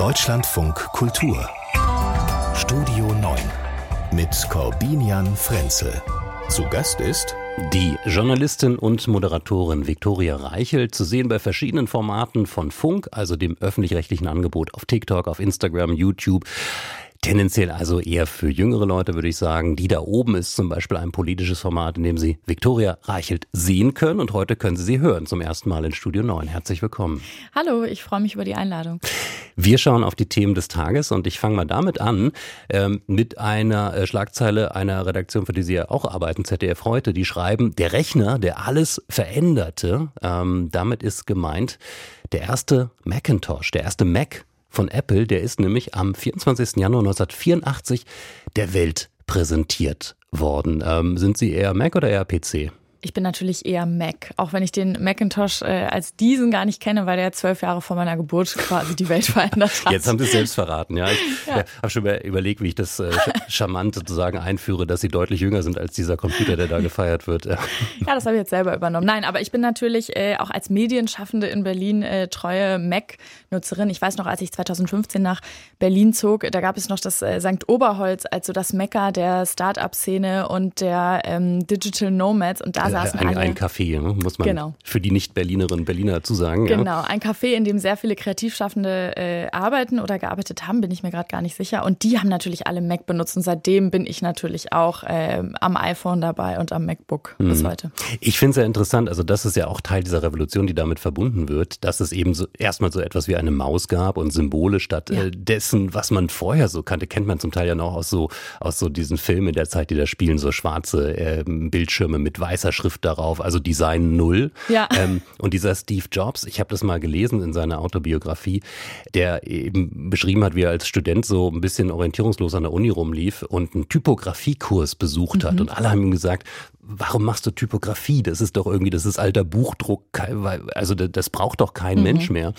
Deutschlandfunk Kultur Studio 9 mit Corbinian Frenzel. Zu Gast ist die Journalistin und Moderatorin Viktoria Reichel, zu sehen bei verschiedenen Formaten von Funk, also dem öffentlich-rechtlichen Angebot auf TikTok, auf Instagram, YouTube. Tendenziell also eher für jüngere Leute, würde ich sagen. Die da oben ist zum Beispiel ein politisches Format, in dem Sie Viktoria Reichelt sehen können. Und heute können Sie sie hören zum ersten Mal in Studio 9. Herzlich willkommen. Hallo, ich freue mich über die Einladung. Wir schauen auf die Themen des Tages und ich fange mal damit an, ähm, mit einer äh, Schlagzeile einer Redaktion, für die Sie ja auch arbeiten, ZDF heute. Die schreiben, der Rechner, der alles veränderte. Ähm, damit ist gemeint der erste Macintosh, der erste Mac von Apple, der ist nämlich am 24. Januar 1984 der Welt präsentiert worden. Ähm, sind Sie eher Mac oder eher PC? Ich bin natürlich eher Mac, auch wenn ich den Macintosh äh, als diesen gar nicht kenne, weil der zwölf Jahre vor meiner Geburt quasi die Welt verändert hat. Jetzt haben Sie es selbst verraten, ja. Ich ja. habe schon überlegt, wie ich das äh, charmant sozusagen einführe, dass Sie deutlich jünger sind als dieser Computer, der da gefeiert wird. Ja, ja das habe ich jetzt selber übernommen. Nein, aber ich bin natürlich äh, auch als Medienschaffende in Berlin äh, treue Mac-Nutzerin. Ich weiß noch, als ich 2015 nach Berlin zog, da gab es noch das äh, St. Oberholz, also das Mekka der Start-up-Szene und der ähm, Digital Nomads. Und da saßen ein, alle. Ein Café, ne? muss man genau. für die Nicht-Berlinerinnen und Berliner dazu sagen. Genau, ja. ein Café, in dem sehr viele Kreativschaffende äh, arbeiten oder gearbeitet haben, bin ich mir gerade gar nicht sicher. Und die haben natürlich alle Mac benutzt und seitdem bin ich natürlich auch äh, am iPhone dabei und am MacBook mhm. bis heute. Ich finde es sehr interessant, also das ist ja auch Teil dieser Revolution, die damit verbunden wird, dass es eben so erstmal so etwas wie eine Maus gab und Symbole statt ja. äh, dessen, was man vorher so kannte, kennt man zum Teil ja noch aus so, aus so diesen Filmen der Zeit, die da spielen, so schwarze äh, Bildschirme mit weißer Schrift darauf, also Design Null. Ja. Ähm, und dieser Steve Jobs, ich habe das mal gelesen in seiner Autobiografie, der eben beschrieben hat, wie er als Student so ein bisschen orientierungslos an der Uni rumlief und einen Typografiekurs besucht hat. Mhm. Und alle haben ihm gesagt, warum machst du Typografie? Das ist doch irgendwie, das ist alter Buchdruck, also das braucht doch kein mhm. Mensch mehr.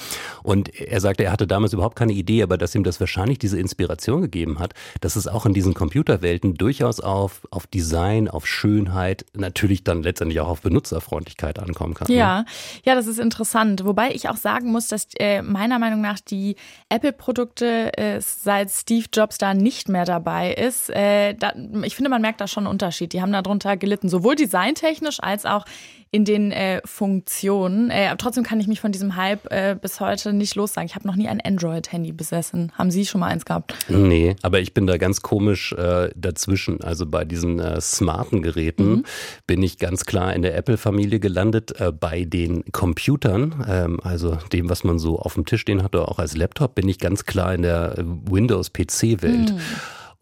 Und er sagte, er hatte damals überhaupt keine Idee, aber dass ihm das wahrscheinlich diese Inspiration gegeben hat, dass es auch in diesen Computerwelten durchaus auf, auf Design, auf Schönheit, natürlich dann letztendlich auch auf Benutzerfreundlichkeit ankommen kann. Ja, ne? ja, das ist interessant. Wobei ich auch sagen muss, dass äh, meiner Meinung nach die Apple-Produkte, äh, seit Steve Jobs da nicht mehr dabei ist, äh, da, ich finde, man merkt da schon einen Unterschied. Die haben darunter gelitten, sowohl designtechnisch als auch in den äh, Funktionen. Äh, aber trotzdem kann ich mich von diesem Hype äh, bis heute nicht lossagen. Ich habe noch nie ein Android-Handy besessen. Haben Sie schon mal eins gehabt? Nee, aber ich bin da ganz komisch äh, dazwischen. Also bei diesen äh, smarten Geräten mhm. bin ich ganz klar in der Apple-Familie gelandet. Äh, bei den Computern, ähm, also dem, was man so auf dem Tisch stehen hat oder auch als Laptop, bin ich ganz klar in der Windows-PC-Welt. Mhm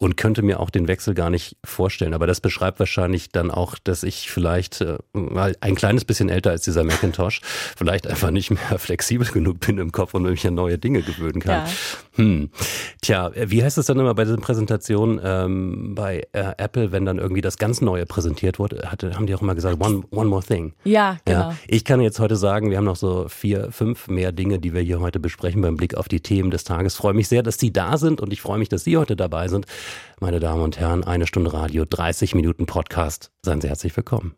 und könnte mir auch den Wechsel gar nicht vorstellen. Aber das beschreibt wahrscheinlich dann auch, dass ich vielleicht äh, mal ein kleines bisschen älter als dieser Macintosh, vielleicht einfach nicht mehr flexibel genug bin im Kopf und mich an neue Dinge gewöhnen kann. Ja. Hm. Tja, wie heißt es dann immer bei diesen Präsentationen ähm, bei äh, Apple, wenn dann irgendwie das ganz Neue präsentiert wurde, hatte, haben die auch immer gesagt, one, one more thing. Ja, genau. Ja. Ich kann jetzt heute sagen, wir haben noch so vier, fünf mehr Dinge, die wir hier heute besprechen beim Blick auf die Themen des Tages. Ich freue mich sehr, dass Sie da sind und ich freue mich, dass Sie heute dabei sind. Meine Damen und Herren, eine Stunde Radio, 30 Minuten Podcast. Seien Sie herzlich willkommen.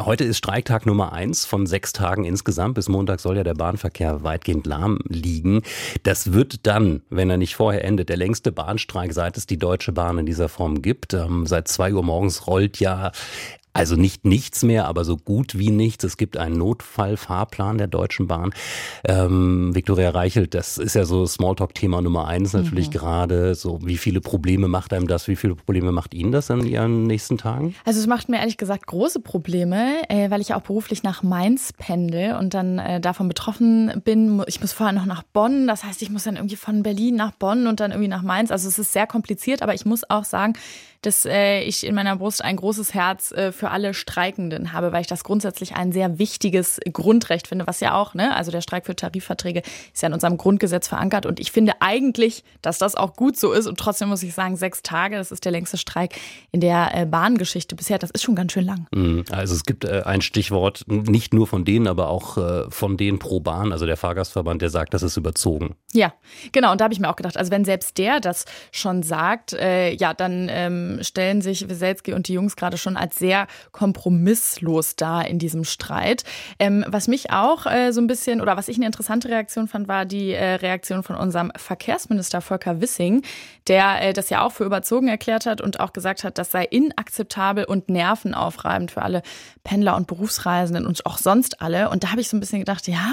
Heute ist Streiktag Nummer eins von sechs Tagen insgesamt. Bis Montag soll ja der Bahnverkehr weitgehend lahm liegen. Das wird dann, wenn er nicht vorher endet, der längste Bahnstreik, seit es die Deutsche Bahn in dieser Form gibt. Ähm, seit zwei Uhr morgens rollt ja also nicht nichts mehr, aber so gut wie nichts. Es gibt einen Notfallfahrplan der Deutschen Bahn. Ähm, Viktoria Reichelt, das ist ja so Smalltalk-Thema Nummer eins natürlich mhm. gerade. So, wie viele Probleme macht einem das? Wie viele Probleme macht Ihnen das in Ihren nächsten Tagen? Also es macht mir ehrlich gesagt große Probleme, äh, weil ich ja auch beruflich nach Mainz pendel und dann äh, davon betroffen bin. Ich muss vorher noch nach Bonn. Das heißt, ich muss dann irgendwie von Berlin nach Bonn und dann irgendwie nach Mainz. Also es ist sehr kompliziert, aber ich muss auch sagen, dass äh, ich in meiner Brust ein großes Herz äh, für alle Streikenden habe, weil ich das grundsätzlich ein sehr wichtiges Grundrecht finde, was ja auch, ne, also der Streik für Tarifverträge ist ja in unserem Grundgesetz verankert und ich finde eigentlich, dass das auch gut so ist und trotzdem muss ich sagen, sechs Tage, das ist der längste Streik in der äh, Bahngeschichte bisher, das ist schon ganz schön lang. Mhm. Also es gibt äh, ein Stichwort, nicht nur von denen, aber auch äh, von denen pro Bahn, also der Fahrgastverband, der sagt, das ist überzogen. Ja, genau, und da habe ich mir auch gedacht, also wenn selbst der das schon sagt, äh, ja, dann ähm, stellen sich Weselski und die Jungs gerade schon als sehr kompromisslos da in diesem Streit. Ähm, was mich auch äh, so ein bisschen oder was ich eine interessante Reaktion fand, war die äh, Reaktion von unserem Verkehrsminister Volker Wissing, der äh, das ja auch für überzogen erklärt hat und auch gesagt hat, das sei inakzeptabel und nervenaufreibend für alle Pendler und Berufsreisenden und auch sonst alle. Und da habe ich so ein bisschen gedacht, ja,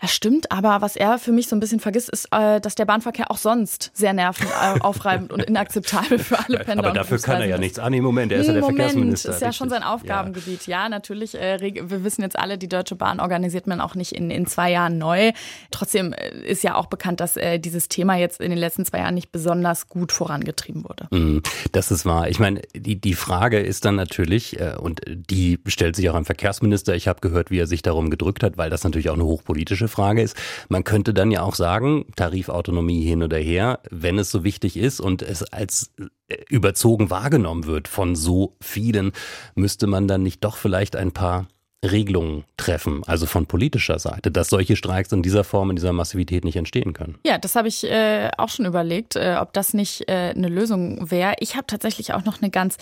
das stimmt, aber was er für mich so ein bisschen vergisst, ist, äh, dass der Bahnverkehr auch sonst sehr nervenaufreibend und inakzeptabel für alle Pendler Aber dafür kann er ja nichts an im Moment, er ist ja der Moment, Verkehrsminister. ist ja schon sein Aufgabengebiet. Ja, ja natürlich, äh, wir wissen jetzt alle, die Deutsche Bahn organisiert man auch nicht in, in zwei Jahren neu. Trotzdem äh, ist ja auch bekannt, dass äh, dieses Thema jetzt in den letzten zwei Jahren nicht besonders gut vorangetrieben wurde. Mhm, das ist wahr. Ich meine, die, die Frage ist dann natürlich, äh, und die stellt sich auch am Verkehrsminister, ich habe gehört, wie er sich darum gedrückt hat, weil das natürlich auch eine hochpolitische Frage ist. Man könnte dann ja auch sagen, Tarifautonomie hin oder her, wenn es so wichtig ist und es als äh, überzogen wahrgenommen wird von so vielen, müsste man dann nicht doch vielleicht ein paar Regelungen treffen, also von politischer Seite, dass solche Streiks in dieser Form, in dieser Massivität nicht entstehen können. Ja, das habe ich äh, auch schon überlegt, äh, ob das nicht äh, eine Lösung wäre. Ich habe tatsächlich auch noch eine ganz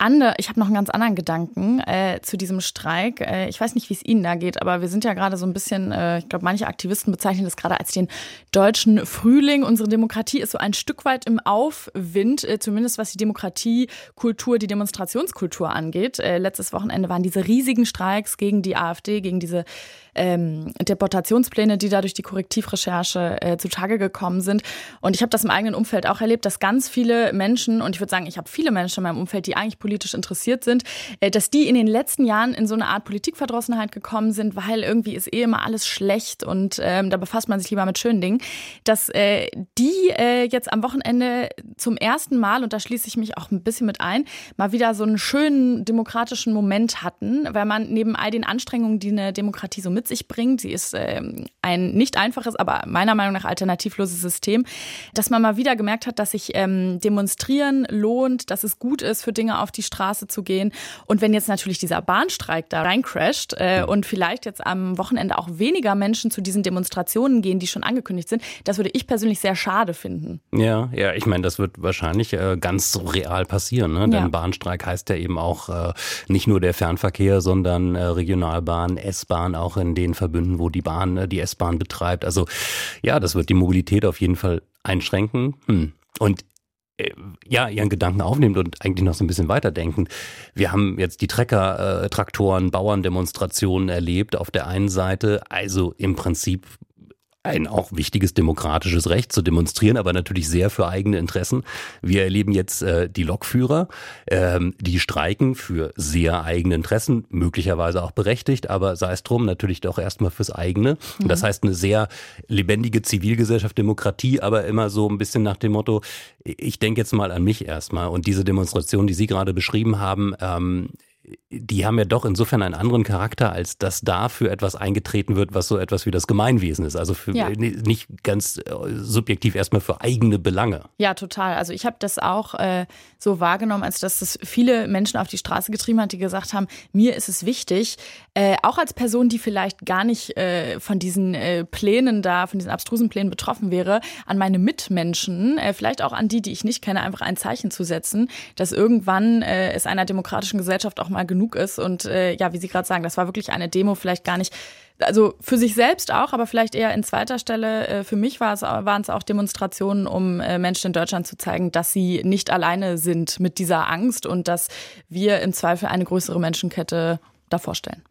andere, ich habe noch einen ganz anderen Gedanken äh, zu diesem Streik. Äh, ich weiß nicht, wie es Ihnen da geht, aber wir sind ja gerade so ein bisschen, äh, ich glaube, manche Aktivisten bezeichnen das gerade als den deutschen Frühling. Unsere Demokratie ist so ein Stück weit im Aufwind, äh, zumindest was die Demokratiekultur, die Demonstrationskultur angeht. Äh, letztes Wochenende waren diese riesigen Streiks gegen die AfD, gegen diese ähm, Deportationspläne, die da durch die Korrektivrecherche äh, zutage gekommen sind. Und ich habe das im eigenen Umfeld auch erlebt, dass ganz viele Menschen, und ich würde sagen, ich habe viele Menschen in meinem Umfeld, die eigentlich politisch interessiert sind, äh, dass die in den letzten Jahren in so eine Art Politikverdrossenheit gekommen sind, weil irgendwie ist eh immer alles schlecht und ähm, da befasst man sich lieber mit schönen Dingen, dass äh, die äh, jetzt am Wochenende zum ersten Mal, und da schließe ich mich auch ein bisschen mit ein, mal wieder so einen schönen demokratischen Moment hatten, weil man neben all den Anstrengungen, die eine Demokratie so mit sich bringt. Sie ist ähm, ein nicht einfaches, aber meiner Meinung nach alternativloses System, dass man mal wieder gemerkt hat, dass sich ähm, demonstrieren lohnt, dass es gut ist, für Dinge auf die Straße zu gehen. Und wenn jetzt natürlich dieser Bahnstreik da reincrasht äh, und vielleicht jetzt am Wochenende auch weniger Menschen zu diesen Demonstrationen gehen, die schon angekündigt sind, das würde ich persönlich sehr schade finden. Ja, ja, ich meine, das wird wahrscheinlich äh, ganz real passieren. Ne? Denn Bahnstreik heißt ja eben auch äh, nicht nur der Fernverkehr, sondern äh, Regionalbahn, S-Bahn auch in in den Verbünden, wo die Bahn, äh, die S-Bahn betreibt. Also ja, das wird die Mobilität auf jeden Fall einschränken. Hm. Und äh, ja, ihren Gedanken aufnimmt und eigentlich noch so ein bisschen weiterdenken. Wir haben jetzt die Trecker, äh, Traktoren, Bauerndemonstrationen erlebt auf der einen Seite, also im Prinzip ein auch wichtiges demokratisches Recht zu demonstrieren, aber natürlich sehr für eigene Interessen. Wir erleben jetzt äh, die Lokführer, ähm, die streiken für sehr eigene Interessen, möglicherweise auch berechtigt, aber sei es drum, natürlich doch erstmal fürs eigene. Mhm. Das heißt, eine sehr lebendige Zivilgesellschaft, Demokratie, aber immer so ein bisschen nach dem Motto, ich denke jetzt mal an mich erstmal. Und diese Demonstration, die Sie gerade beschrieben haben, ähm, die haben ja doch insofern einen anderen Charakter, als dass da für etwas eingetreten wird, was so etwas wie das Gemeinwesen ist. Also für, ja. nicht ganz äh, subjektiv erstmal für eigene Belange. Ja, total. Also ich habe das auch äh, so wahrgenommen, als dass das viele Menschen auf die Straße getrieben hat, die gesagt haben, mir ist es wichtig, äh, auch als Person, die vielleicht gar nicht äh, von diesen äh, Plänen da, von diesen abstrusen Plänen betroffen wäre, an meine Mitmenschen, äh, vielleicht auch an die, die ich nicht kenne, einfach ein Zeichen zu setzen, dass irgendwann es einer demokratischen Gesellschaft auch mal genug ist. Und äh, ja, wie Sie gerade sagen, das war wirklich eine Demo, vielleicht gar nicht also für sich selbst auch, aber vielleicht eher in zweiter Stelle. Äh, für mich war es, waren es auch Demonstrationen, um äh, Menschen in Deutschland zu zeigen, dass sie nicht alleine sind mit dieser Angst und dass wir im Zweifel eine größere Menschenkette davor stellen.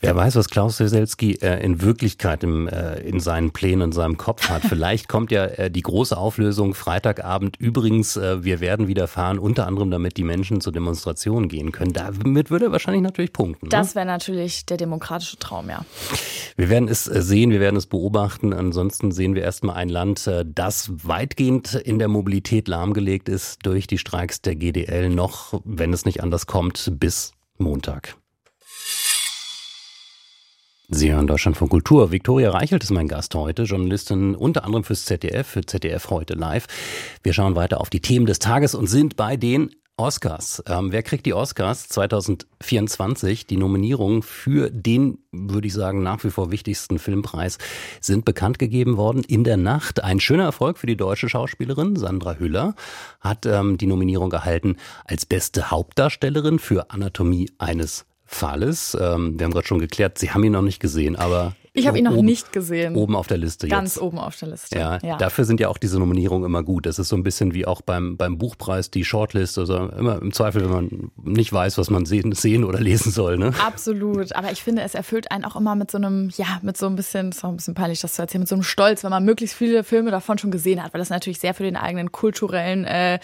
Wer weiß, was Klaus Weselski äh, in Wirklichkeit im, äh, in seinen Plänen, in seinem Kopf hat. Vielleicht kommt ja äh, die große Auflösung Freitagabend. Übrigens, äh, wir werden wieder fahren, unter anderem damit die Menschen zur Demonstration gehen können. Damit würde er wahrscheinlich natürlich punkten. Ne? Das wäre natürlich der demokratische Traum, ja. Wir werden es äh, sehen, wir werden es beobachten. Ansonsten sehen wir erstmal ein Land, äh, das weitgehend in der Mobilität lahmgelegt ist durch die Streiks der GDL noch, wenn es nicht anders kommt, bis Montag. Sie hören Deutschland von Kultur. Viktoria Reichelt ist mein Gast heute, Journalistin unter anderem fürs ZDF, für ZDF heute live. Wir schauen weiter auf die Themen des Tages und sind bei den Oscars. Ähm, wer kriegt die Oscars 2024? Die Nominierungen für den, würde ich sagen, nach wie vor wichtigsten Filmpreis sind bekannt gegeben worden in der Nacht. Ein schöner Erfolg für die deutsche Schauspielerin Sandra Hüller hat ähm, die Nominierung erhalten als beste Hauptdarstellerin für Anatomie eines Falles. Ähm, wir haben gerade schon geklärt, Sie haben ihn noch nicht gesehen, aber ich habe ihn noch oben, nicht gesehen. Oben auf der Liste Ganz jetzt. oben auf der Liste. Ja, ja, Dafür sind ja auch diese Nominierungen immer gut. Das ist so ein bisschen wie auch beim, beim Buchpreis die Shortlist. Also immer im Zweifel, wenn man nicht weiß, was man sehen, sehen oder lesen soll. Ne? Absolut. Aber ich finde, es erfüllt einen auch immer mit so einem, ja, mit so ein bisschen, ist auch ein bisschen peinlich, das zu erzählen, mit so einem Stolz, wenn man möglichst viele Filme davon schon gesehen hat, weil das natürlich sehr für den eigenen kulturellen äh,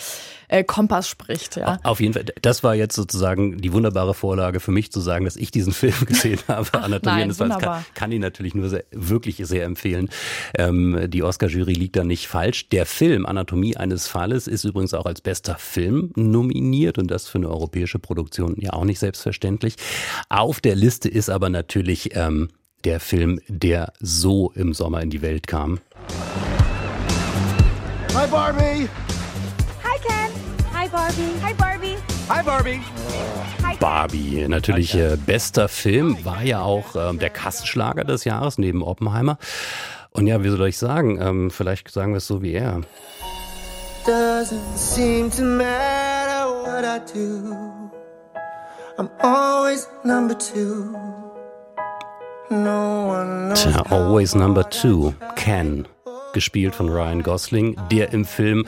äh, Kompass spricht. Ja. Auf jeden Fall. Das war jetzt sozusagen die wunderbare Vorlage für mich zu sagen, dass ich diesen Film gesehen habe. Ach, Anatomie nein, kann, kann ich natürlich nur sehr, wirklich wirklich sehr empfehlen. Ähm, die Oscar-Jury liegt da nicht falsch. Der Film Anatomie eines Falles ist übrigens auch als bester Film nominiert und das für eine europäische Produktion ja auch nicht selbstverständlich. Auf der Liste ist aber natürlich ähm, der Film, der so im Sommer in die Welt kam. Hi Barbie! Hi Ken! Hi Barbie! Hi Barbie! Hi Barbie! Barbie, natürlich äh, bester Film, war ja auch äh, der Kassenschlager des Jahres neben Oppenheimer. Und ja, wie soll ich sagen? Ähm, vielleicht sagen wir es so wie er. Doesn't seem to matter what I do. I'm always number two. No one knows Tja, always number two. Ken, gespielt von Ryan Gosling, der im Film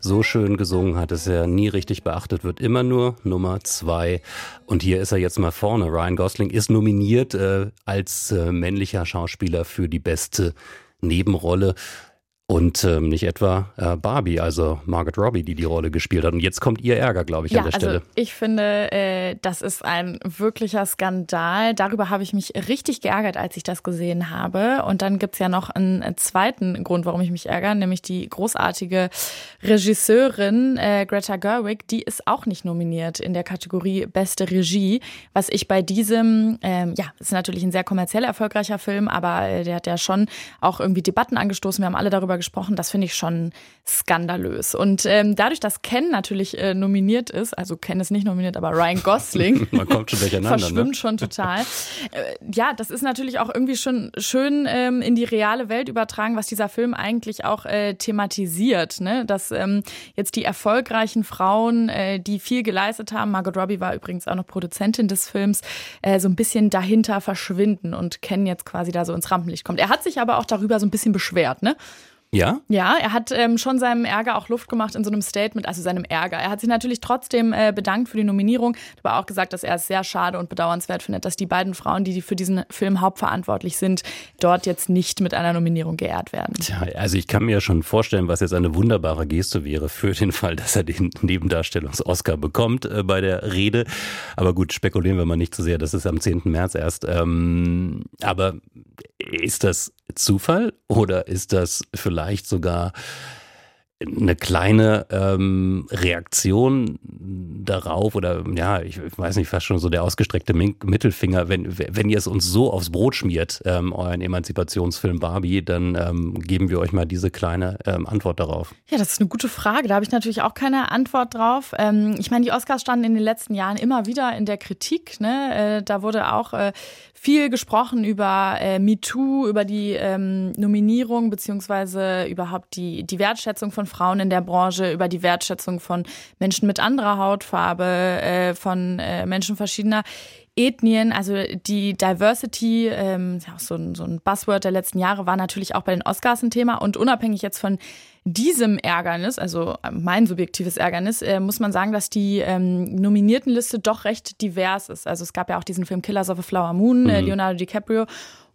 so schön gesungen hat, dass er nie richtig beachtet wird. Immer nur Nummer zwei. Und hier ist er jetzt mal vorne. Ryan Gosling ist nominiert äh, als äh, männlicher Schauspieler für die beste Nebenrolle. Und ähm, nicht etwa äh, Barbie, also Margaret Robbie, die die Rolle gespielt hat. Und jetzt kommt ihr Ärger, glaube ich, ja, an der also Stelle. Ich finde, äh, das ist ein wirklicher Skandal. Darüber habe ich mich richtig geärgert, als ich das gesehen habe. Und dann gibt's ja noch einen zweiten Grund, warum ich mich ärgere, nämlich die großartige Regisseurin äh, Greta Gerwig. Die ist auch nicht nominiert in der Kategorie Beste Regie. Was ich bei diesem, ähm, ja, ist natürlich ein sehr kommerziell erfolgreicher Film, aber äh, der hat ja schon auch irgendwie Debatten angestoßen. Wir haben alle darüber gesprochen. Das finde ich schon skandalös. Und ähm, dadurch, dass Ken natürlich äh, nominiert ist, also Ken ist nicht nominiert, aber Ryan Gosling Man kommt schon durcheinander, ne? verschwimmt ne? schon total. Äh, ja, das ist natürlich auch irgendwie schon schön ähm, in die reale Welt übertragen, was dieser Film eigentlich auch äh, thematisiert. Ne? Dass ähm, jetzt die erfolgreichen Frauen, äh, die viel geleistet haben, Margot Robbie war übrigens auch noch Produzentin des Films, äh, so ein bisschen dahinter verschwinden und Ken jetzt quasi da so ins Rampenlicht kommt. Er hat sich aber auch darüber so ein bisschen beschwert, ne? Ja? Ja, er hat ähm, schon seinem Ärger auch Luft gemacht in so einem Statement, also seinem Ärger. Er hat sich natürlich trotzdem äh, bedankt für die Nominierung, aber auch gesagt, dass er es sehr schade und bedauernswert findet, dass die beiden Frauen, die für diesen Film hauptverantwortlich sind, dort jetzt nicht mit einer Nominierung geehrt werden. Tja, also ich kann mir ja schon vorstellen, was jetzt eine wunderbare Geste wäre für den Fall, dass er den Nebendarstellungs-Oscar bekommt äh, bei der Rede. Aber gut, spekulieren wir mal nicht zu sehr, das ist am 10. März erst. Ähm, aber ist das Zufall oder ist das vielleicht sogar eine kleine ähm, Reaktion darauf oder ja, ich weiß nicht, fast schon so der ausgestreckte Mittelfinger, wenn, wenn ihr es uns so aufs Brot schmiert, ähm, euren Emanzipationsfilm Barbie, dann ähm, geben wir euch mal diese kleine ähm, Antwort darauf. Ja, das ist eine gute Frage. Da habe ich natürlich auch keine Antwort drauf. Ähm, ich meine, die Oscars standen in den letzten Jahren immer wieder in der Kritik. Ne? Äh, da wurde auch äh, viel gesprochen über äh, MeToo, über die ähm, Nominierung beziehungsweise überhaupt die, die Wertschätzung von Frauen in der Branche, über die Wertschätzung von Menschen mit anderer Hautfarbe, äh, von äh, Menschen verschiedener Ethnien, also die Diversity, ähm, ja auch so ein, so ein Buzzword der letzten Jahre, war natürlich auch bei den Oscars ein Thema. Und unabhängig jetzt von diesem Ärgernis, also mein subjektives Ärgernis, äh, muss man sagen, dass die ähm, Nominiertenliste doch recht divers ist. Also es gab ja auch diesen Film Killers of a Flower Moon, äh, mhm. Leonardo DiCaprio.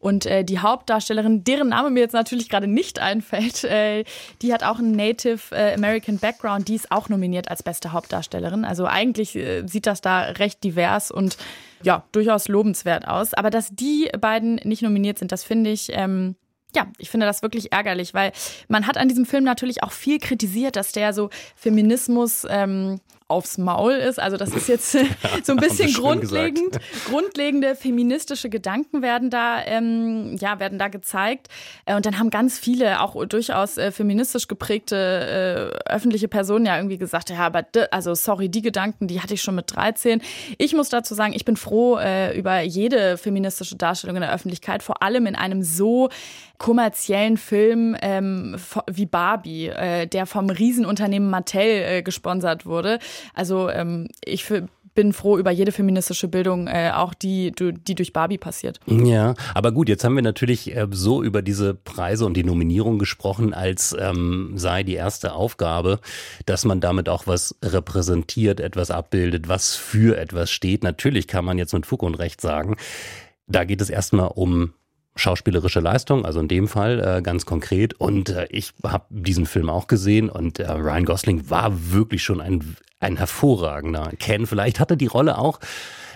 Und äh, die Hauptdarstellerin, deren Name mir jetzt natürlich gerade nicht einfällt, äh, die hat auch einen Native äh, American Background, die ist auch nominiert als beste Hauptdarstellerin. Also eigentlich äh, sieht das da recht divers und ja, durchaus lobenswert aus. Aber dass die beiden nicht nominiert sind, das finde ich ähm, ja, ich finde das wirklich ärgerlich, weil man hat an diesem Film natürlich auch viel kritisiert, dass der so Feminismus ähm, aufs Maul ist. Also das ist jetzt so ein bisschen grundlegend, grundlegende feministische Gedanken werden da, ähm, ja, werden da gezeigt. Äh, und dann haben ganz viele, auch durchaus äh, feministisch geprägte äh, öffentliche Personen ja irgendwie gesagt, ja, aber also sorry, die Gedanken, die hatte ich schon mit 13. Ich muss dazu sagen, ich bin froh äh, über jede feministische Darstellung in der Öffentlichkeit, vor allem in einem so kommerziellen Film ähm, wie Barbie, äh, der vom Riesenunternehmen Mattel äh, gesponsert wurde. Also ähm, ich bin froh über jede feministische Bildung, äh, auch die, die durch Barbie passiert. Ja, aber gut, jetzt haben wir natürlich äh, so über diese Preise und die Nominierung gesprochen, als ähm, sei die erste Aufgabe, dass man damit auch was repräsentiert, etwas abbildet, was für etwas steht. Natürlich kann man jetzt mit Fug und Recht sagen, da geht es erstmal um schauspielerische Leistung, also in dem Fall äh, ganz konkret. Und äh, ich habe diesen Film auch gesehen und äh, Ryan Gosling war wirklich schon ein, ein hervorragender Ken. Vielleicht hatte die Rolle auch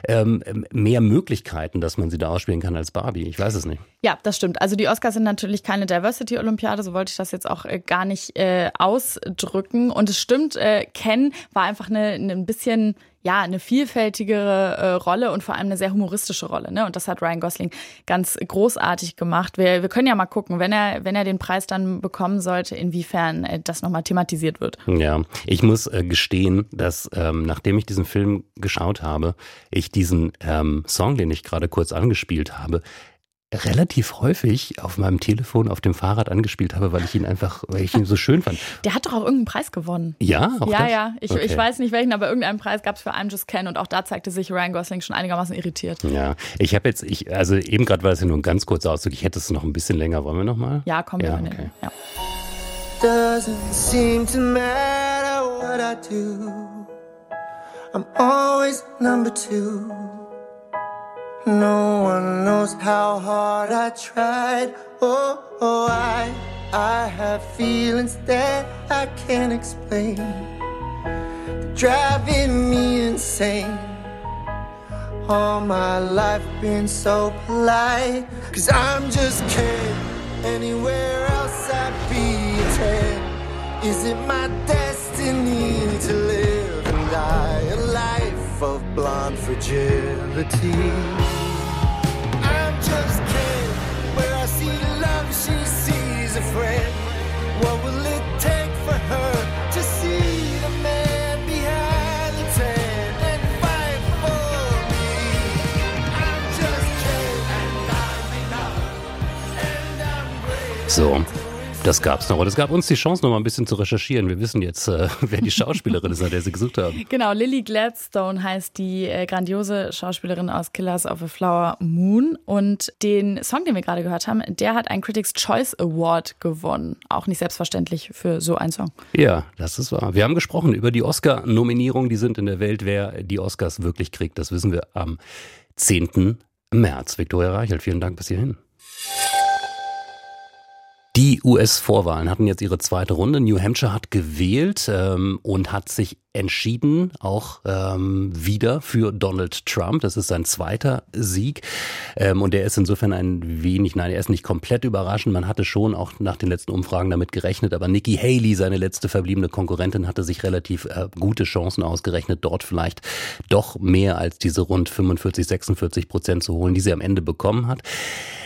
ähm, mehr Möglichkeiten, dass man sie da ausspielen kann als Barbie. Ich weiß es nicht. Ja, das stimmt. Also die Oscars sind natürlich keine Diversity-Olympiade, so wollte ich das jetzt auch äh, gar nicht äh, ausdrücken. Und es stimmt, äh, Ken war einfach eine, eine ein bisschen ja, eine vielfältigere äh, Rolle und vor allem eine sehr humoristische Rolle. Ne? Und das hat Ryan Gosling ganz großartig gemacht. Wir, wir können ja mal gucken, wenn er, wenn er den Preis dann bekommen sollte, inwiefern äh, das nochmal thematisiert wird. Ja, ich muss äh, gestehen, dass ähm, nachdem ich diesen Film geschaut habe, ich diesen ähm, Song, den ich gerade kurz angespielt habe, relativ häufig auf meinem Telefon auf dem Fahrrad angespielt habe, weil ich ihn einfach, weil ich ihn so schön fand. Der hat doch auch irgendeinen Preis gewonnen. Ja, auch ja, das? ja. Ich, okay. ich weiß nicht welchen, aber irgendeinen Preis gab es für I'm Just Ken und auch da zeigte sich Ryan Gosling schon einigermaßen irritiert. Ja, ich habe jetzt, ich, also eben gerade war es ja nur ein ganz kurzer Auszug. Ich hätte es noch ein bisschen länger. Wollen wir noch mal? Ja, komm, wir ja, okay. Ja. Doesn't seem to matter what I do. I'm always number two. No one knows how hard I tried. Oh, oh, I, I have feelings that I can't explain. They're driving me insane. All my life been so polite. Cause I'm just kidding. Anywhere else I'd be a 10. Is it my destiny to live and die of blonde fragility. I'm just kidding. Where I see love, she sees a friend. What will it take for her to see the man behind the and fight for me? I'm just kidding. And I'm enough. And I'm great. So. Das gab's noch. Und es gab uns die Chance, noch mal ein bisschen zu recherchieren. Wir wissen jetzt, äh, wer die Schauspielerin ist, nach der sie gesucht haben. Genau, Lily Gladstone heißt die äh, grandiose Schauspielerin aus Killers of a Flower Moon. Und den Song, den wir gerade gehört haben, der hat einen Critics' Choice Award gewonnen. Auch nicht selbstverständlich für so einen Song. Ja, das ist wahr. Wir haben gesprochen über die Oscar-Nominierungen, die sind in der Welt. Wer die Oscars wirklich kriegt, das wissen wir am 10. März. Viktoria Reichelt, vielen Dank bis hierhin. Die US-Vorwahlen hatten jetzt ihre zweite Runde. New Hampshire hat gewählt ähm, und hat sich entschieden, auch ähm, wieder für Donald Trump. Das ist sein zweiter Sieg. Ähm, und der ist insofern ein wenig, nein, er ist nicht komplett überraschend. Man hatte schon auch nach den letzten Umfragen damit gerechnet. Aber Nikki Haley, seine letzte verbliebene Konkurrentin, hatte sich relativ äh, gute Chancen ausgerechnet, dort vielleicht doch mehr als diese rund 45, 46 Prozent zu holen, die sie am Ende bekommen hat.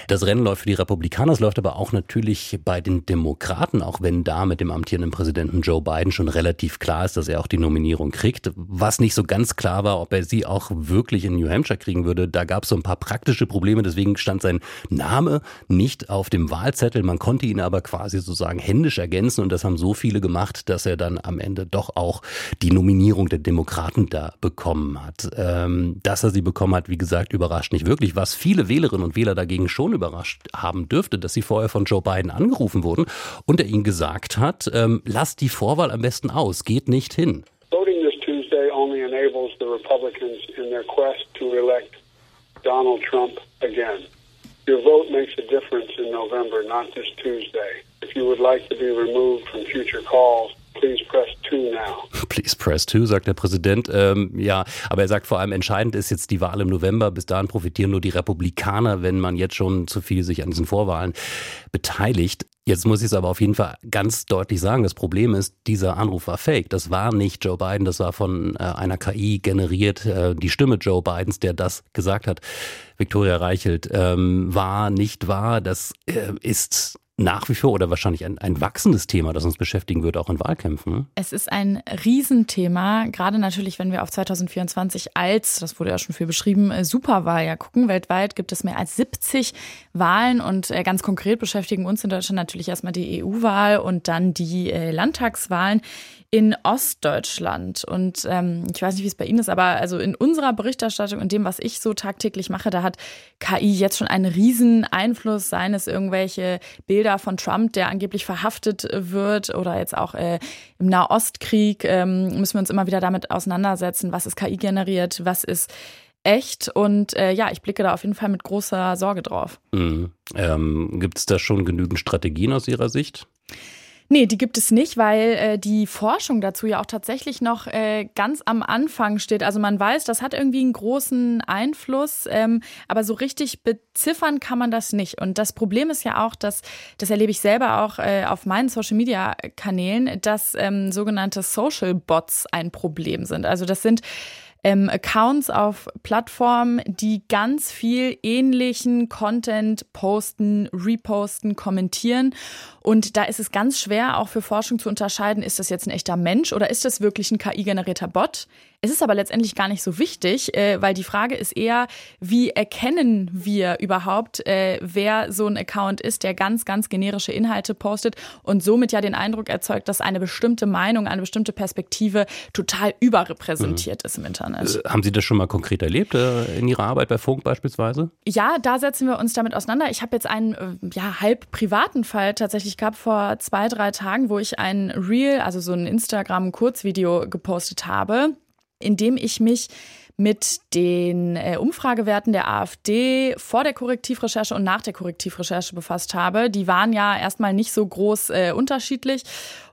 Das Rennen läuft für die Republikaner, es läuft aber auch natürlich bei den Demokraten, auch wenn da mit dem amtierenden Präsidenten Joe Biden schon relativ klar ist, dass er auch die Nominierung kriegt. Was nicht so ganz klar war, ob er sie auch wirklich in New Hampshire kriegen würde, da gab es so ein paar praktische Probleme, deswegen stand sein Name nicht auf dem Wahlzettel. Man konnte ihn aber quasi sozusagen händisch ergänzen und das haben so viele gemacht, dass er dann am Ende doch auch die Nominierung der Demokraten da bekommen hat. Ähm, dass er sie bekommen hat, wie gesagt, überrascht nicht wirklich. Was viele Wählerinnen und Wähler dagegen schon überrascht haben dürfte, dass sie vorher von Joe Biden angerufen wurden und er ihnen gesagt hat, ähm, lasst die Vorwahl am besten aus, geht nicht hin. Republicans in their quest to elect Donald Trump again. Your vote makes a difference in November, not this Tuesday. If you would like to be removed from future calls, Please press two now. Please press two, sagt der Präsident. Ähm, ja, aber er sagt vor allem, entscheidend ist jetzt die Wahl im November. Bis dahin profitieren nur die Republikaner, wenn man jetzt schon zu viel sich an diesen Vorwahlen beteiligt. Jetzt muss ich es aber auf jeden Fall ganz deutlich sagen. Das Problem ist, dieser Anruf war fake. Das war nicht Joe Biden, das war von äh, einer KI generiert. Äh, die Stimme Joe Bidens, der das gesagt hat, Victoria Reichelt, ähm, war nicht wahr. Das äh, ist nach wie vor oder wahrscheinlich ein, ein wachsendes Thema, das uns beschäftigen wird, auch in Wahlkämpfen. Es ist ein Riesenthema, gerade natürlich, wenn wir auf 2024 als, das wurde ja schon viel beschrieben, äh, Superwahl ja gucken. Weltweit gibt es mehr als 70 Wahlen und äh, ganz konkret beschäftigen uns in Deutschland natürlich erstmal die EU-Wahl und dann die äh, Landtagswahlen in Ostdeutschland. Und ähm, ich weiß nicht, wie es bei Ihnen ist, aber also in unserer Berichterstattung und dem, was ich so tagtäglich mache, da hat KI jetzt schon einen riesen Einfluss, seien es irgendwelche Bilder von Trump, der angeblich verhaftet wird, oder jetzt auch äh, im Nahostkrieg ähm, müssen wir uns immer wieder damit auseinandersetzen, was ist KI generiert, was ist echt und äh, ja, ich blicke da auf jeden Fall mit großer Sorge drauf. Mhm. Ähm, Gibt es da schon genügend Strategien aus Ihrer Sicht? Nee, die gibt es nicht, weil äh, die Forschung dazu ja auch tatsächlich noch äh, ganz am Anfang steht. Also man weiß, das hat irgendwie einen großen Einfluss, ähm, aber so richtig beziffern kann man das nicht. Und das Problem ist ja auch, dass, das erlebe ich selber auch äh, auf meinen Social-Media-Kanälen, dass ähm, sogenannte Social Bots ein Problem sind. Also das sind ähm, Accounts auf Plattformen, die ganz viel ähnlichen Content posten, reposten, kommentieren. Und da ist es ganz schwer, auch für Forschung zu unterscheiden, ist das jetzt ein echter Mensch oder ist das wirklich ein KI-generierter Bot? Es ist aber letztendlich gar nicht so wichtig, äh, weil die Frage ist eher, wie erkennen wir überhaupt, äh, wer so ein Account ist, der ganz, ganz generische Inhalte postet und somit ja den Eindruck erzeugt, dass eine bestimmte Meinung, eine bestimmte Perspektive total überrepräsentiert mhm. ist im Internet. Äh, haben Sie das schon mal konkret erlebt äh, in Ihrer Arbeit bei Funk beispielsweise? Ja, da setzen wir uns damit auseinander. Ich habe jetzt einen äh, ja, halb privaten Fall tatsächlich gehabt vor zwei, drei Tagen, wo ich ein Reel, also so ein Instagram-Kurzvideo gepostet habe indem ich mich mit den äh, Umfragewerten der AfD vor der Korrektivrecherche und nach der Korrektivrecherche befasst habe. Die waren ja erstmal nicht so groß äh, unterschiedlich.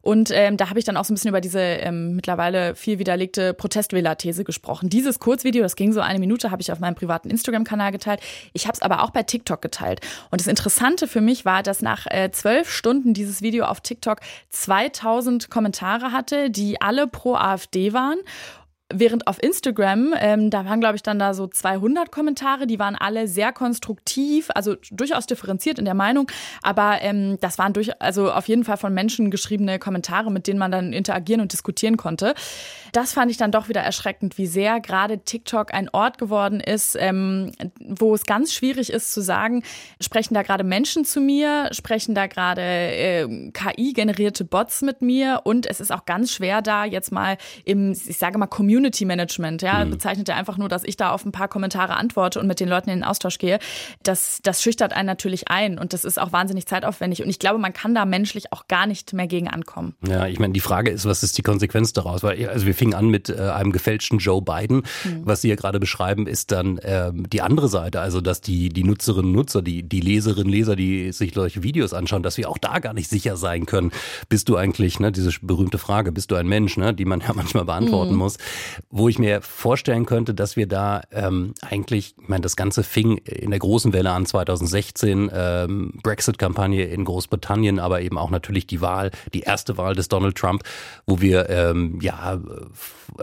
Und ähm, da habe ich dann auch so ein bisschen über diese ähm, mittlerweile viel widerlegte Protestwähler-These gesprochen. Dieses Kurzvideo, das ging so eine Minute, habe ich auf meinem privaten Instagram-Kanal geteilt. Ich habe es aber auch bei TikTok geteilt. Und das Interessante für mich war, dass nach äh, zwölf Stunden dieses Video auf TikTok 2000 Kommentare hatte, die alle pro AfD waren. Während auf Instagram, ähm, da waren, glaube ich, dann da so 200 Kommentare, die waren alle sehr konstruktiv, also durchaus differenziert in der Meinung, aber ähm, das waren durch, also auf jeden Fall von Menschen geschriebene Kommentare, mit denen man dann interagieren und diskutieren konnte. Das fand ich dann doch wieder erschreckend, wie sehr gerade TikTok ein Ort geworden ist, ähm, wo es ganz schwierig ist zu sagen, sprechen da gerade Menschen zu mir, sprechen da gerade äh, KI-generierte Bots mit mir und es ist auch ganz schwer da jetzt mal im, ich sage mal, Community Community Management, ja, mhm. bezeichnet er einfach nur, dass ich da auf ein paar Kommentare antworte und mit den Leuten in den Austausch gehe. Das, das schüchtert einen natürlich ein und das ist auch wahnsinnig zeitaufwendig. Und ich glaube, man kann da menschlich auch gar nicht mehr gegen ankommen. Ja, ich meine, die Frage ist, was ist die Konsequenz daraus? Weil, also wir fingen an mit äh, einem gefälschten Joe Biden. Mhm. Was Sie ja gerade beschreiben, ist dann ähm, die andere Seite, also dass die, die Nutzerinnen und Nutzer, die, die Leserinnen und Leser, die sich solche Videos anschauen, dass wir auch da gar nicht sicher sein können. Bist du eigentlich, ne, diese berühmte Frage, bist du ein Mensch, ne, die man ja manchmal beantworten mhm. muss wo ich mir vorstellen könnte, dass wir da ähm, eigentlich, ich meine, das Ganze fing in der großen Welle an 2016, ähm, Brexit-Kampagne in Großbritannien, aber eben auch natürlich die Wahl, die erste Wahl des Donald Trump, wo wir ähm, ja,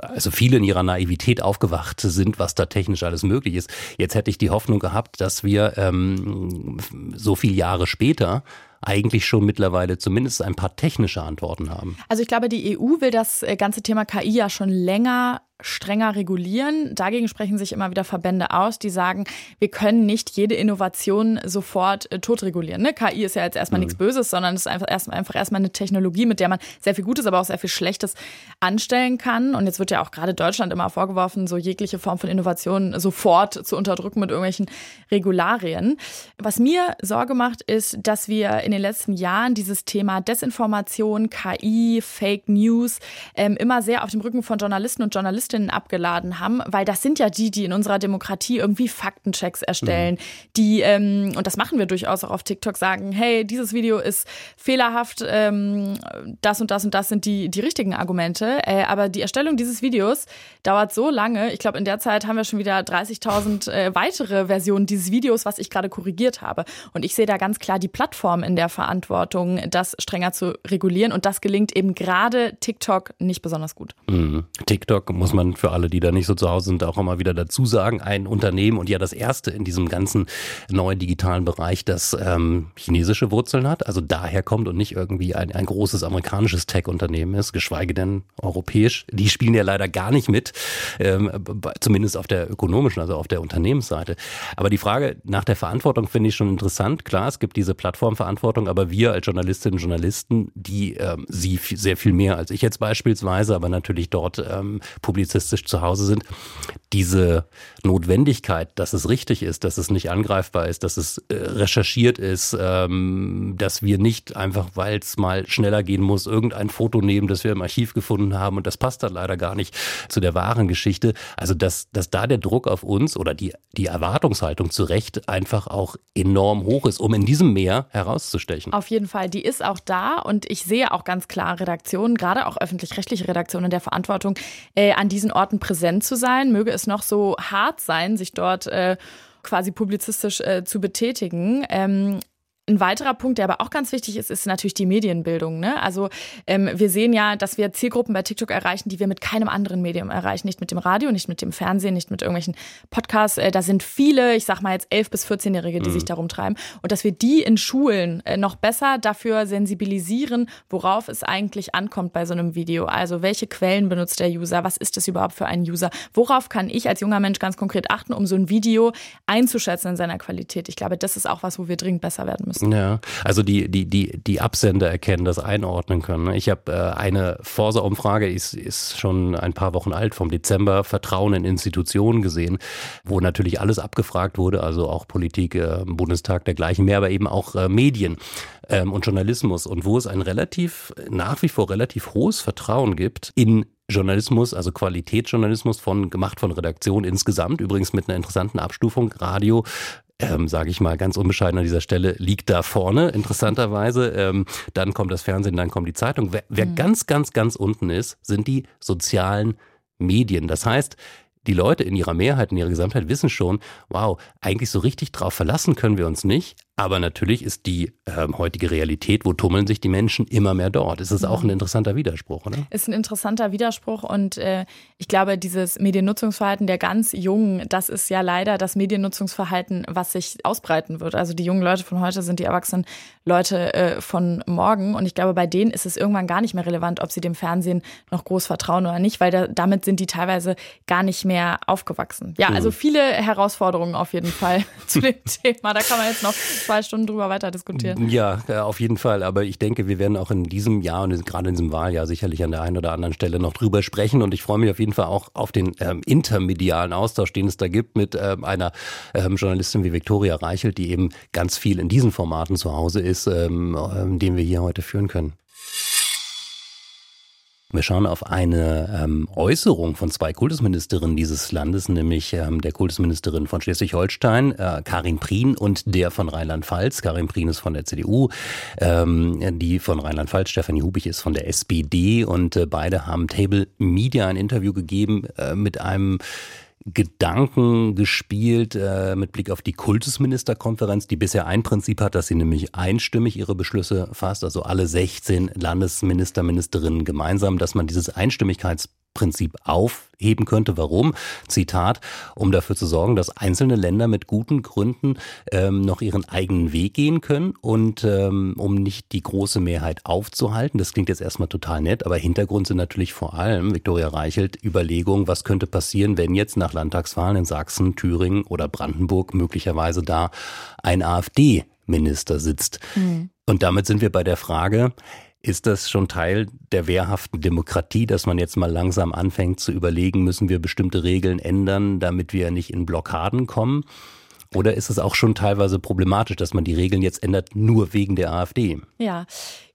also viele in ihrer Naivität aufgewacht sind, was da technisch alles möglich ist. Jetzt hätte ich die Hoffnung gehabt, dass wir ähm, so viele Jahre später eigentlich schon mittlerweile zumindest ein paar technische Antworten haben. Also ich glaube, die EU will das äh, ganze Thema KI ja schon länger strenger regulieren. Dagegen sprechen sich immer wieder Verbände aus, die sagen, wir können nicht jede Innovation sofort äh, totregulieren. Ne? KI ist ja jetzt erstmal mhm. nichts Böses, sondern es ist einfach, erst, einfach erstmal eine Technologie, mit der man sehr viel Gutes, aber auch sehr viel Schlechtes anstellen kann. Und jetzt wird ja auch gerade Deutschland immer vorgeworfen, so jegliche Form von Innovation sofort zu unterdrücken mit irgendwelchen Regularien. Was mir Sorge macht, ist, dass wir in den letzten Jahren dieses Thema Desinformation, KI, Fake News ähm, immer sehr auf dem Rücken von Journalisten und Journalisten Journalistinnen abgeladen haben, weil das sind ja die, die in unserer Demokratie irgendwie Faktenchecks erstellen, mhm. die, ähm, und das machen wir durchaus auch auf TikTok, sagen, hey, dieses Video ist fehlerhaft, ähm, das und das und das sind die, die richtigen Argumente. Äh, aber die Erstellung dieses Videos dauert so lange. Ich glaube, in der Zeit haben wir schon wieder 30.000 äh, weitere Versionen dieses Videos, was ich gerade korrigiert habe. Und ich sehe da ganz klar die Plattform in der Verantwortung, das strenger zu regulieren. Und das gelingt eben gerade TikTok nicht besonders gut. Mhm. TikTok muss man für alle, die da nicht so zu Hause sind, auch immer wieder dazu sagen, ein Unternehmen und ja das erste in diesem ganzen neuen digitalen Bereich, das ähm, chinesische Wurzeln hat, also daher kommt und nicht irgendwie ein, ein großes amerikanisches Tech-Unternehmen ist, geschweige denn europäisch. Die spielen ja leider gar nicht mit, ähm, zumindest auf der ökonomischen, also auf der Unternehmensseite. Aber die Frage nach der Verantwortung finde ich schon interessant. Klar, es gibt diese Plattformverantwortung, aber wir als Journalistinnen und Journalisten, die ähm, sie sehr viel mehr als ich jetzt beispielsweise, aber natürlich dort ähm, publizistisch zu Hause sind, diese Notwendigkeit, dass es richtig ist, dass es nicht angreifbar ist, dass es äh, recherchiert ist, ähm, dass wir nicht einfach, weil es mal schneller gehen muss, irgendein Foto nehmen, das wir im Archiv gefunden haben und das passt dann leider gar nicht zu der wahren Geschichte. Also dass, dass da der Druck auf uns oder die, die Erwartungshaltung zu Recht einfach auch enorm hoch ist, um in diesem Meer herauszustechen. Auf jeden Fall, die ist auch da und ich sehe auch ganz klar Redaktionen, gerade auch öffentlich-rechtliche Redaktionen der Verantwortung, äh, an diesen Orten präsent zu sein. Möge es noch so hart sein, sich dort äh, quasi publizistisch äh, zu betätigen. Ähm, ein weiterer Punkt, der aber auch ganz wichtig ist, ist natürlich die Medienbildung. Ne? Also ähm, wir sehen ja, dass wir Zielgruppen bei TikTok erreichen, die wir mit keinem anderen Medium erreichen. Nicht mit dem Radio, nicht mit dem Fernsehen, nicht mit irgendwelchen Podcasts. Äh, da sind viele, ich sag mal jetzt 11- bis 14-Jährige, die mhm. sich darum treiben. Und dass wir die in Schulen äh, noch besser dafür sensibilisieren, worauf es eigentlich ankommt bei so einem Video. Also welche Quellen benutzt der User? Was ist das überhaupt für ein User? Worauf kann ich als junger Mensch ganz konkret achten, um so ein Video einzuschätzen in seiner Qualität? Ich glaube, das ist auch was, wo wir dringend besser werden müssen müssen. Ja, also die, die, die, die Absender erkennen, das einordnen können. Ich habe äh, eine Forsa-Umfrage, ist, ist schon ein paar Wochen alt, vom Dezember, Vertrauen in Institutionen gesehen, wo natürlich alles abgefragt wurde, also auch Politik, äh, Bundestag, dergleichen mehr, aber eben auch äh, Medien ähm, und Journalismus und wo es ein relativ, nach wie vor relativ hohes Vertrauen gibt in Journalismus, also Qualitätsjournalismus von gemacht von Redaktion insgesamt, übrigens mit einer interessanten Abstufung. Radio ähm, sage ich mal ganz unbescheiden an dieser Stelle, liegt da vorne, interessanterweise. Ähm, dann kommt das Fernsehen, dann kommt die Zeitung. Wer, wer mhm. ganz, ganz, ganz unten ist, sind die sozialen Medien. Das heißt, die Leute in ihrer Mehrheit, in ihrer Gesamtheit wissen schon, wow, eigentlich so richtig drauf verlassen können wir uns nicht, aber natürlich ist die äh, heutige Realität, wo tummeln sich die Menschen immer mehr dort. Ist es auch ein interessanter Widerspruch, oder? Ist ein interessanter Widerspruch und äh, ich glaube, dieses Mediennutzungsverhalten der ganz Jungen, das ist ja leider das Mediennutzungsverhalten, was sich ausbreiten wird. Also die jungen Leute von heute sind die erwachsenen Leute äh, von morgen und ich glaube, bei denen ist es irgendwann gar nicht mehr relevant, ob sie dem Fernsehen noch groß vertrauen oder nicht, weil da, damit sind die teilweise gar nicht mehr aufgewachsen. Ja, also viele Herausforderungen auf jeden Fall zu dem Thema. Da kann man jetzt noch zwei Stunden drüber weiter diskutieren. Ja, äh, auf jeden Fall. Aber ich denke, wir werden auch in diesem Jahr und gerade in diesem Wahljahr sicherlich an der einen oder anderen Stelle noch drüber sprechen. Und ich freue mich auf jeden Fall auch auf den ähm, intermedialen Austausch, den es da gibt mit ähm, einer ähm, Journalistin wie Viktoria Reichelt, die eben ganz viel in diesen Formaten zu Hause ist, ähm, ähm den wir hier heute führen können. Wir schauen auf eine ähm, Äußerung von zwei Kultusministerinnen dieses Landes, nämlich ähm, der Kultusministerin von Schleswig-Holstein, äh, Karin Prien, und der von Rheinland-Pfalz. Karin Prien ist von der CDU, ähm, die von Rheinland-Pfalz, Stefanie Hubich, ist von der SPD und äh, beide haben Table Media ein Interview gegeben äh, mit einem Gedanken gespielt äh, mit Blick auf die Kultusministerkonferenz, die bisher ein Prinzip hat, dass sie nämlich einstimmig ihre Beschlüsse fasst, also alle 16 Landesminister, Ministerinnen gemeinsam, dass man dieses Einstimmigkeits Prinzip aufheben könnte. Warum? Zitat, um dafür zu sorgen, dass einzelne Länder mit guten Gründen ähm, noch ihren eigenen Weg gehen können und ähm, um nicht die große Mehrheit aufzuhalten. Das klingt jetzt erstmal total nett, aber Hintergrund sind natürlich vor allem, Viktoria Reichelt, Überlegungen, was könnte passieren, wenn jetzt nach Landtagswahlen in Sachsen, Thüringen oder Brandenburg möglicherweise da ein AfD-Minister sitzt. Mhm. Und damit sind wir bei der Frage, ist das schon Teil der wehrhaften Demokratie, dass man jetzt mal langsam anfängt zu überlegen, müssen wir bestimmte Regeln ändern, damit wir nicht in Blockaden kommen? Oder ist es auch schon teilweise problematisch, dass man die Regeln jetzt ändert, nur wegen der AfD? Ja,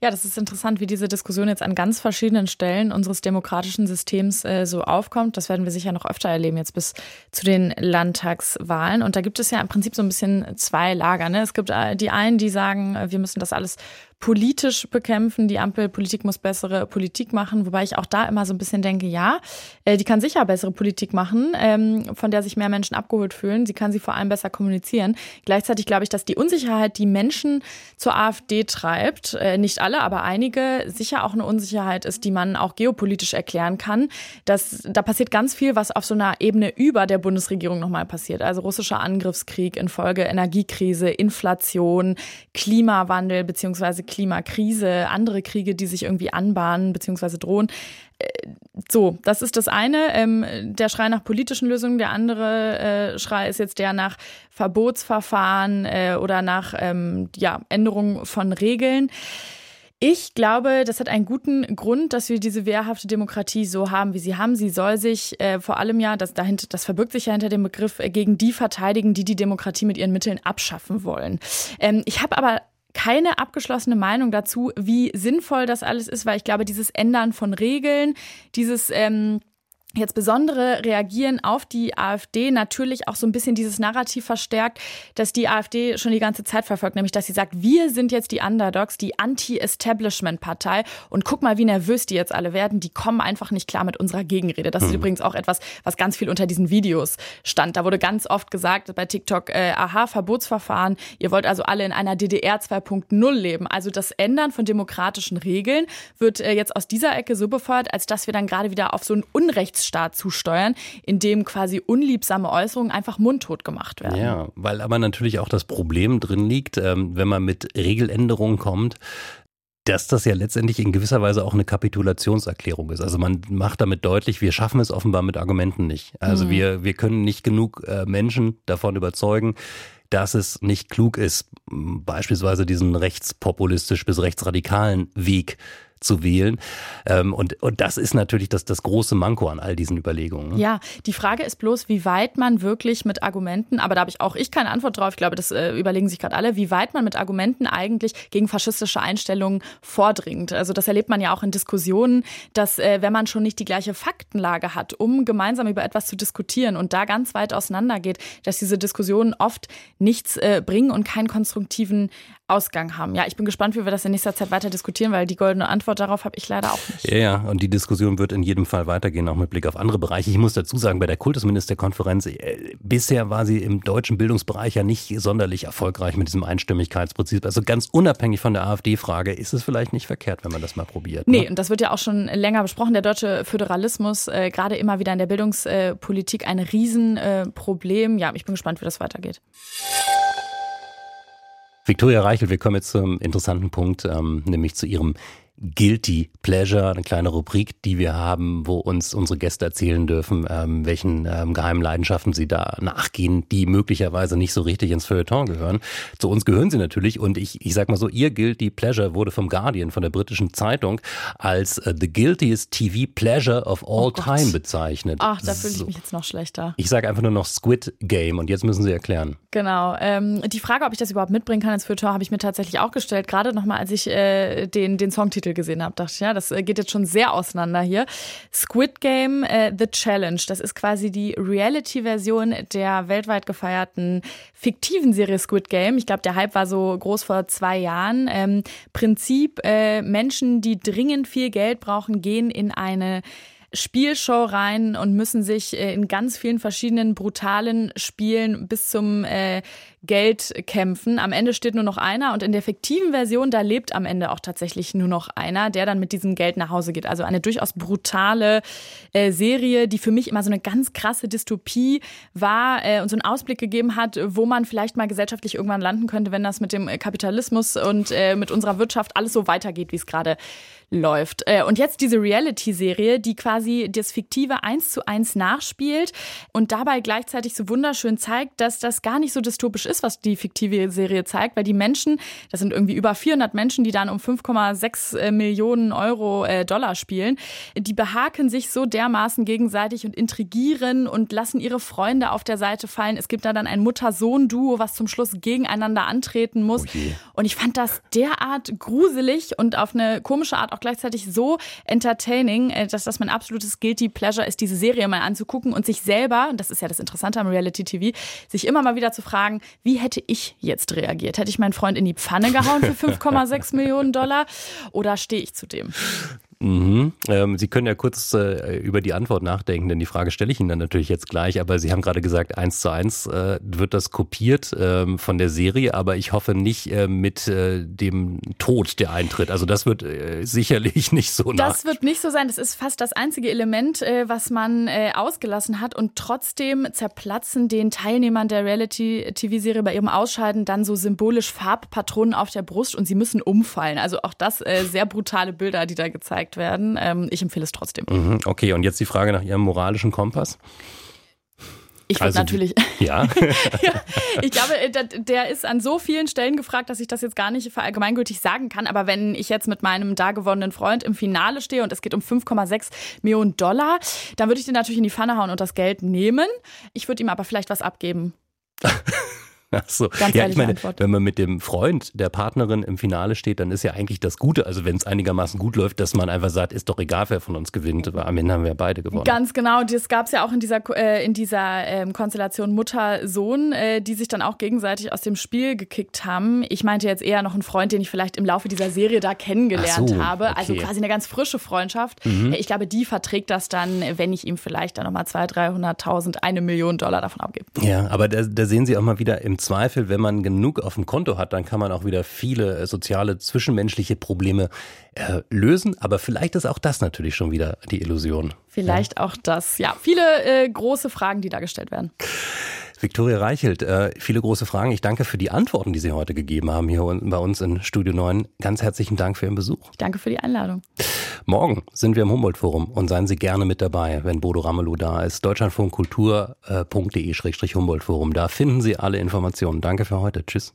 Ja, das ist interessant, wie diese Diskussion jetzt an ganz verschiedenen Stellen unseres demokratischen Systems äh, so aufkommt. Das werden wir sicher noch öfter erleben, jetzt bis zu den Landtagswahlen. Und da gibt es ja im Prinzip so ein bisschen zwei Lager. Ne? Es gibt äh, die einen, die sagen, äh, wir müssen das alles politisch bekämpfen. Die Ampelpolitik muss bessere Politik machen, wobei ich auch da immer so ein bisschen denke, ja, äh, die kann sicher bessere Politik machen, ähm, von der sich mehr Menschen abgeholt fühlen. Sie kann sie vor allem besser kommunizieren. Gleichzeitig glaube ich, dass die Unsicherheit, die Menschen zur AfD treibt, äh, nicht alle, aber einige, sicher auch eine Unsicherheit ist, die man auch geopolitisch erklären kann. Dass, da passiert ganz viel, was auf so einer Ebene über der Bundesregierung nochmal passiert. Also russischer Angriffskrieg infolge Energiekrise, Inflation, Klimawandel beziehungsweise Klimakrise, andere Kriege, die sich irgendwie anbahnen bzw. drohen. Äh, so, das ist das eine. Ähm, der Schrei nach politischen Lösungen. Der andere äh, Schrei ist jetzt der nach Verbotsverfahren äh, oder nach ähm, ja, Änderungen von Regeln. Ich glaube, das hat einen guten Grund, dass wir diese wehrhafte Demokratie so haben, wie sie haben. Sie soll sich äh, vor allem ja, das, dahinter, das verbirgt sich ja hinter dem Begriff, äh, gegen die verteidigen, die die Demokratie mit ihren Mitteln abschaffen wollen. Ähm, ich habe aber keine abgeschlossene Meinung dazu, wie sinnvoll das alles ist, weil ich glaube, dieses Ändern von Regeln, dieses ähm, jetzt besondere Reagieren auf die AfD natürlich auch so ein bisschen dieses Narrativ verstärkt, dass die AfD schon die ganze Zeit verfolgt, nämlich dass sie sagt, wir sind jetzt die Underdogs, die Anti-Establishment-Partei und guck mal, wie nervös die jetzt alle werden, die kommen einfach nicht klar mit unserer Gegenrede. Das ist mhm. übrigens auch etwas, was ganz viel unter diesen Videos stand. Da wurde ganz oft gesagt bei TikTok, äh, aha, Verbotsverfahren, ihr wollt also alle in einer DDR 2.0 leben. Also das Ändern von demokratischen Regeln wird äh, jetzt aus dieser Ecke so befeuert, als dass wir dann gerade wieder auf so ein Unrechts Rechtsstaat zusteuern, in dem quasi unliebsame Äußerungen einfach mundtot gemacht werden. Ja, weil aber natürlich auch das Problem drin liegt, ähm, wenn man mit Regeländerungen kommt, dass das ja letztendlich in gewisser Weise auch eine Kapitulationserklärung ist. Also man macht damit deutlich, wir schaffen es offenbar mit Argumenten nicht. Also mhm. wir, wir können nicht genug äh, Menschen davon überzeugen, dass es nicht klug ist, beispielsweise diesen rechtspopulistisch bis rechtsradikalen Weg zu wählen. Ähm, und, und das ist natürlich das, das große Manko an all diesen Überlegungen. Ne? Ja, die Frage ist bloß, wie weit man wirklich mit Argumenten, aber da habe ich auch ich keine Antwort drauf, ich glaube, das äh, überlegen sich gerade alle, wie weit man mit Argumenten eigentlich gegen faschistische Einstellungen vordringt. Also das erlebt man ja auch in Diskussionen, dass äh, wenn man schon nicht die gleiche Faktenlage hat, um gemeinsam über etwas zu diskutieren und da ganz weit auseinandergeht, dass diese Diskussionen oft nichts äh, bringen und keinen konstruktiven Ausgang haben. Ja, ich bin gespannt, wie wir das in nächster Zeit weiter diskutieren, weil die goldene Antwort darauf habe ich leider auch nicht. Ja, ja, und die Diskussion wird in jedem Fall weitergehen, auch mit Blick auf andere Bereiche. Ich muss dazu sagen, bei der Kultusministerkonferenz, äh, bisher war sie im deutschen Bildungsbereich ja nicht sonderlich erfolgreich mit diesem Einstimmigkeitsprinzip. Also ganz unabhängig von der AfD-Frage ist es vielleicht nicht verkehrt, wenn man das mal probiert. Ne? Nee, und das wird ja auch schon länger besprochen. Der deutsche Föderalismus, äh, gerade immer wieder in der Bildungspolitik, ein Riesenproblem. Ja, ich bin gespannt, wie das weitergeht. Viktoria Reichel, wir kommen jetzt zum interessanten Punkt, ähm, nämlich zu Ihrem Guilty Pleasure, eine kleine Rubrik, die wir haben, wo uns unsere Gäste erzählen dürfen, ähm, welchen ähm, geheimen Leidenschaften sie da nachgehen, die möglicherweise nicht so richtig ins Feuilleton gehören. Zu uns gehören sie natürlich und ich, ich sag mal so, ihr Guilty Pleasure wurde vom Guardian, von der britischen Zeitung, als uh, the guiltiest TV Pleasure of all oh time bezeichnet. Ach, da fühle ich mich jetzt noch schlechter. Ich sage einfach nur noch Squid Game und jetzt müssen Sie erklären. Genau. Ähm, die Frage, ob ich das überhaupt mitbringen kann ins Feuilleton, habe ich mir tatsächlich auch gestellt, gerade nochmal, als ich äh, den, den Songtitel Titel gesehen habe, dachte ich, ja, das äh, geht jetzt schon sehr auseinander hier. Squid Game äh, The Challenge, das ist quasi die Reality-Version der weltweit gefeierten fiktiven Serie Squid Game. Ich glaube, der Hype war so groß vor zwei Jahren. Ähm, Prinzip, äh, Menschen, die dringend viel Geld brauchen, gehen in eine Spielshow rein und müssen sich äh, in ganz vielen verschiedenen brutalen Spielen bis zum äh, Geld kämpfen. Am Ende steht nur noch einer und in der fiktiven Version, da lebt am Ende auch tatsächlich nur noch einer, der dann mit diesem Geld nach Hause geht. Also eine durchaus brutale äh, Serie, die für mich immer so eine ganz krasse Dystopie war äh, und so einen Ausblick gegeben hat, wo man vielleicht mal gesellschaftlich irgendwann landen könnte, wenn das mit dem Kapitalismus und äh, mit unserer Wirtschaft alles so weitergeht, wie es gerade läuft. Äh, und jetzt diese Reality-Serie, die quasi das Fiktive eins zu eins nachspielt und dabei gleichzeitig so wunderschön zeigt, dass das gar nicht so dystopisch ist, was die fiktive Serie zeigt, weil die Menschen, das sind irgendwie über 400 Menschen, die dann um 5,6 äh, Millionen Euro äh, Dollar spielen, die behaken sich so dermaßen gegenseitig und intrigieren und lassen ihre Freunde auf der Seite fallen. Es gibt da dann ein Mutter-Sohn-Duo, was zum Schluss gegeneinander antreten muss. Oh und ich fand das derart gruselig und auf eine komische Art auch gleichzeitig so entertaining, äh, dass das mein absolutes Guilty Pleasure ist, diese Serie mal anzugucken und sich selber, das ist ja das Interessante am Reality TV, sich immer mal wieder zu fragen, wie hätte ich jetzt reagiert? Hätte ich meinen Freund in die Pfanne gehauen für 5,6 Millionen Dollar oder stehe ich zu dem? Mhm. Ähm, Sie können ja kurz äh, über die Antwort nachdenken, denn die Frage stelle ich Ihnen dann natürlich jetzt gleich. Aber Sie haben gerade gesagt, eins zu eins äh, wird das kopiert ähm, von der Serie, aber ich hoffe nicht äh, mit äh, dem Tod, der eintritt. Also das wird äh, sicherlich nicht so. Das wird nicht so sein. Das ist fast das einzige Element, äh, was man ausgelassen hat. Und trotzdem zerplatzen den Teilnehmern der Reality-TV-Serie bei ihrem Ausscheiden dann so symbolisch Farbpatronen auf der Brust und sie müssen umfallen. Also auch das sehr brutale Bilder, die da gezeigt gezeigt werden. Ähm, ich empfehle es trotzdem. Mhm, okay, und jetzt die Frage nach Ihrem moralischen Kompass. Ich würde also, natürlich. Ja. ja. Ich glaube, äh, der ist an so vielen Stellen gefragt, dass ich das jetzt gar nicht verallgemeingültig sagen kann. Aber wenn ich jetzt mit meinem da gewonnenen Freund im Finale stehe und es geht um 5,6 Millionen Dollar, dann würde ich den natürlich in die Pfanne hauen und das Geld nehmen. Ich würde ihm aber vielleicht was abgeben. Ach so. Ganz ja, ich meine, Antwort. wenn man mit dem Freund der Partnerin im Finale steht, dann ist ja eigentlich das Gute, also wenn es einigermaßen gut läuft, dass man einfach sagt, ist doch egal, wer von uns gewinnt, aber am Ende haben wir beide gewonnen. Ganz genau, das gab es ja auch in dieser, äh, in dieser ähm, Konstellation Mutter-Sohn, äh, die sich dann auch gegenseitig aus dem Spiel gekickt haben. Ich meinte jetzt eher noch einen Freund, den ich vielleicht im Laufe dieser Serie da kennengelernt so, habe, okay. also quasi eine ganz frische Freundschaft. Mhm. Ich glaube, die verträgt das dann, wenn ich ihm vielleicht dann nochmal 200.000, 300.000, eine Million Dollar davon abgebe. Ja, aber da, da sehen Sie auch mal wieder im Zweifel, wenn man genug auf dem Konto hat, dann kann man auch wieder viele äh, soziale, zwischenmenschliche Probleme äh, lösen. Aber vielleicht ist auch das natürlich schon wieder die Illusion. Vielleicht ja. auch das. Ja, viele äh, große Fragen, die da gestellt werden. Viktoria Reichelt, äh, viele große Fragen. Ich danke für die Antworten, die Sie heute gegeben haben hier bei uns in Studio 9. Ganz herzlichen Dank für Ihren Besuch. Danke für die Einladung. Morgen sind wir im Humboldt-Forum und seien Sie gerne mit dabei, wenn Bodo Ramelow da ist. Deutschlandfunkkultur.de-Humboldt-Forum. Da finden Sie alle Informationen. Danke für heute. Tschüss.